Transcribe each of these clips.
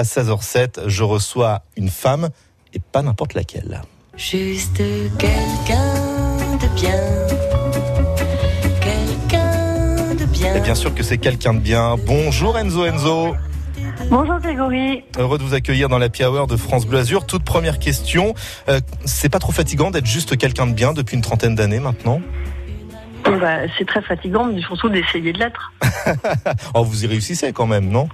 à 16h07. Je reçois une femme et pas n'importe laquelle. Juste quelqu'un de bien. Quelqu'un de bien. Et bien sûr que c'est quelqu'un de bien. Bonjour Enzo Enzo. Bonjour Grégory. Heureux de vous accueillir dans la Hour de France Bleu Azur. Toute première question, euh, c'est pas trop fatigant d'être juste quelqu'un de bien depuis une trentaine d'années maintenant? Bah, C'est très fatigant, mais surtout d'essayer de l'être. oh, vous y réussissez quand même, non?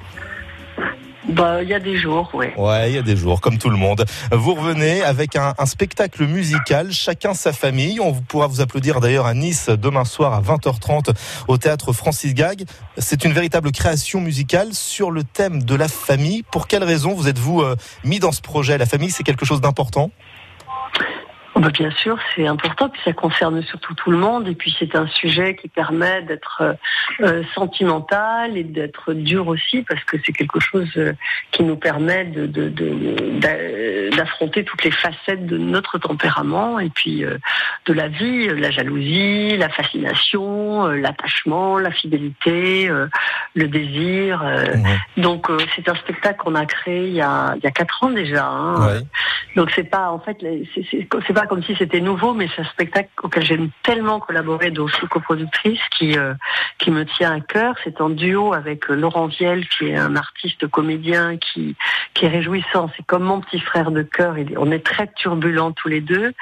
Bah, il y a des jours, oui. Ouais, il y a des jours, comme tout le monde. Vous revenez avec un, spectacle musical, chacun sa famille. On pourra vous applaudir d'ailleurs à Nice demain soir à 20h30 au théâtre Francis Gag. C'est une véritable création musicale sur le thème de la famille. Pour quelle raison vous êtes-vous euh, mis dans ce projet? La famille, c'est quelque chose d'important? Bah, bien sûr, c'est important, puis ça concerne surtout tout le monde, et puis c'est un sujet qui permet d'être euh, euh, sentimental et d'être dur aussi, parce que c'est quelque chose euh, qui nous permet de, d'affronter toutes les facettes de notre tempérament, et puis de la vie, la jalousie, la fascination, l'attachement, la fidélité, le désir. Donc c'est un spectacle qu'on a créé il y a, il y a quatre ans déjà. Hein. Donc c'est pas, en fait, c'est pas comme si c'était nouveau, mais c'est un spectacle auquel j'aime tellement collaborer, dont je suis qui, euh, qui me tient à cœur. C'est en duo avec euh, Laurent Viel, qui est un artiste comédien qui, qui est réjouissant. C'est comme mon petit frère de cœur. On est très turbulents tous les deux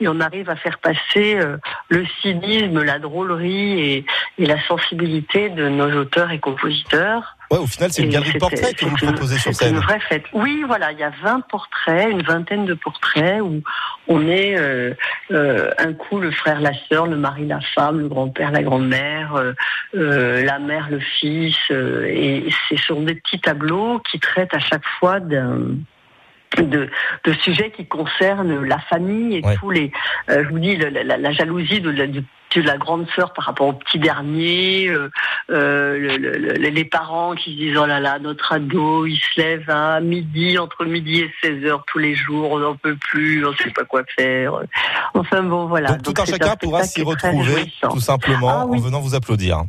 et on arrive à faire passer euh, le cynisme, la drôlerie et la sensibilité de nos auteurs et compositeurs Ouais, au final, c'est une galerie de portraits que vous proposez sur scène. C'est une vraie fête. Oui, voilà, il y a 20 portraits, une vingtaine de portraits où on est euh, euh, un coup le frère, la sœur, le mari, la femme, le grand-père, la grand-mère, euh, la mère, le fils, euh, et c'est sur des petits tableaux qui traitent à chaque fois d'un de, de, sujets qui concernent la famille et tous les, euh, je vous dis, la, la, la jalousie de, de, de, la grande sœur par rapport au petit dernier, euh, euh, le, les parents qui se disent oh là là, notre ado, il se lève à midi, entre midi et 16 heures tous les jours, on n'en peut plus, on ne sait pas quoi faire. Enfin bon, voilà. Donc, tout un chacun pourra s'y retrouver tout simplement ah en venant vous applaudir.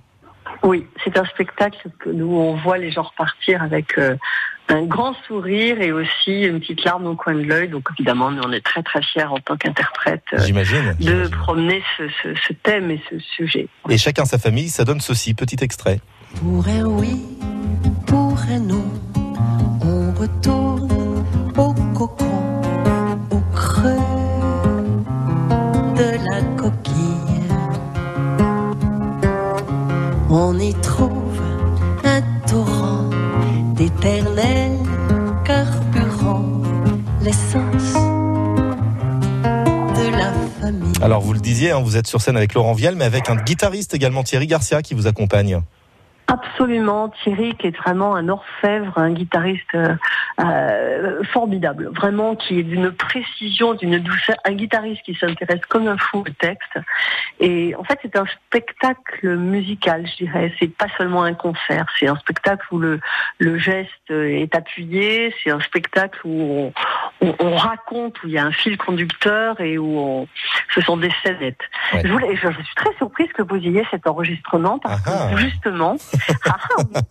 Oui, c'est un spectacle que nous on voit les gens repartir avec euh, un grand sourire et aussi une petite larme au coin de l'œil. Donc évidemment, nous on est très très fiers en tant qu'interprète euh, de promener ce, ce, ce, thème et ce sujet. Et chacun sa famille, ça donne ceci, petit extrait. Pour un oui, pour un non, on retourne au cocon, au creux de la coquille. On y trouve un torrent l'essence de la famille. Alors vous le disiez, hein, vous êtes sur scène avec Laurent Vial, mais avec un guitariste également, Thierry Garcia, qui vous accompagne. Absolument, Thierry qui est vraiment un orfèvre, un guitariste euh, euh, formidable, vraiment qui est d'une précision, d'une douceur, un guitariste qui s'intéresse comme un fou au texte. Et en fait, c'est un spectacle musical, je dirais. C'est pas seulement un concert, c'est un spectacle où le, le geste est appuyé, c'est un spectacle où on, on, raconte, où il y a un fil conducteur et où on, ce sont des scénettes. Je, voulais, je, suis très surprise que vous ayez cet enregistrement parce que ah ah. justement,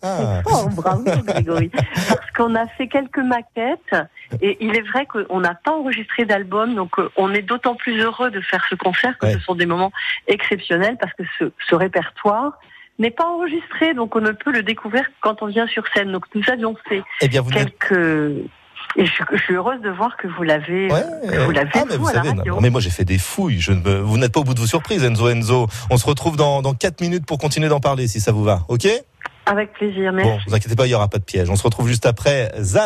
ah, oh, bravo Grégory, parce qu'on a fait quelques maquettes et il est vrai qu'on n'a pas enregistré d'album, donc euh, on est d'autant plus heureux de faire ce concert que ce sont des moments exceptionnels parce que ce, ce répertoire n'est pas enregistré, donc on ne peut le découvrir quand on vient sur scène. Donc nous avions fait eh bien, vous quelques et je, je, suis heureuse de voir que vous l'avez. Ouais, vous l'avez ah, mais vous, savez, non, mais moi j'ai fait des fouilles. Je ne, vous n'êtes pas au bout de vos surprises, Enzo Enzo. On se retrouve dans, dans 4 minutes pour continuer d'en parler, si ça vous va. Ok? Avec plaisir. Merci. Bon, vous inquiétez pas, il y aura pas de piège. On se retrouve juste après Zaz.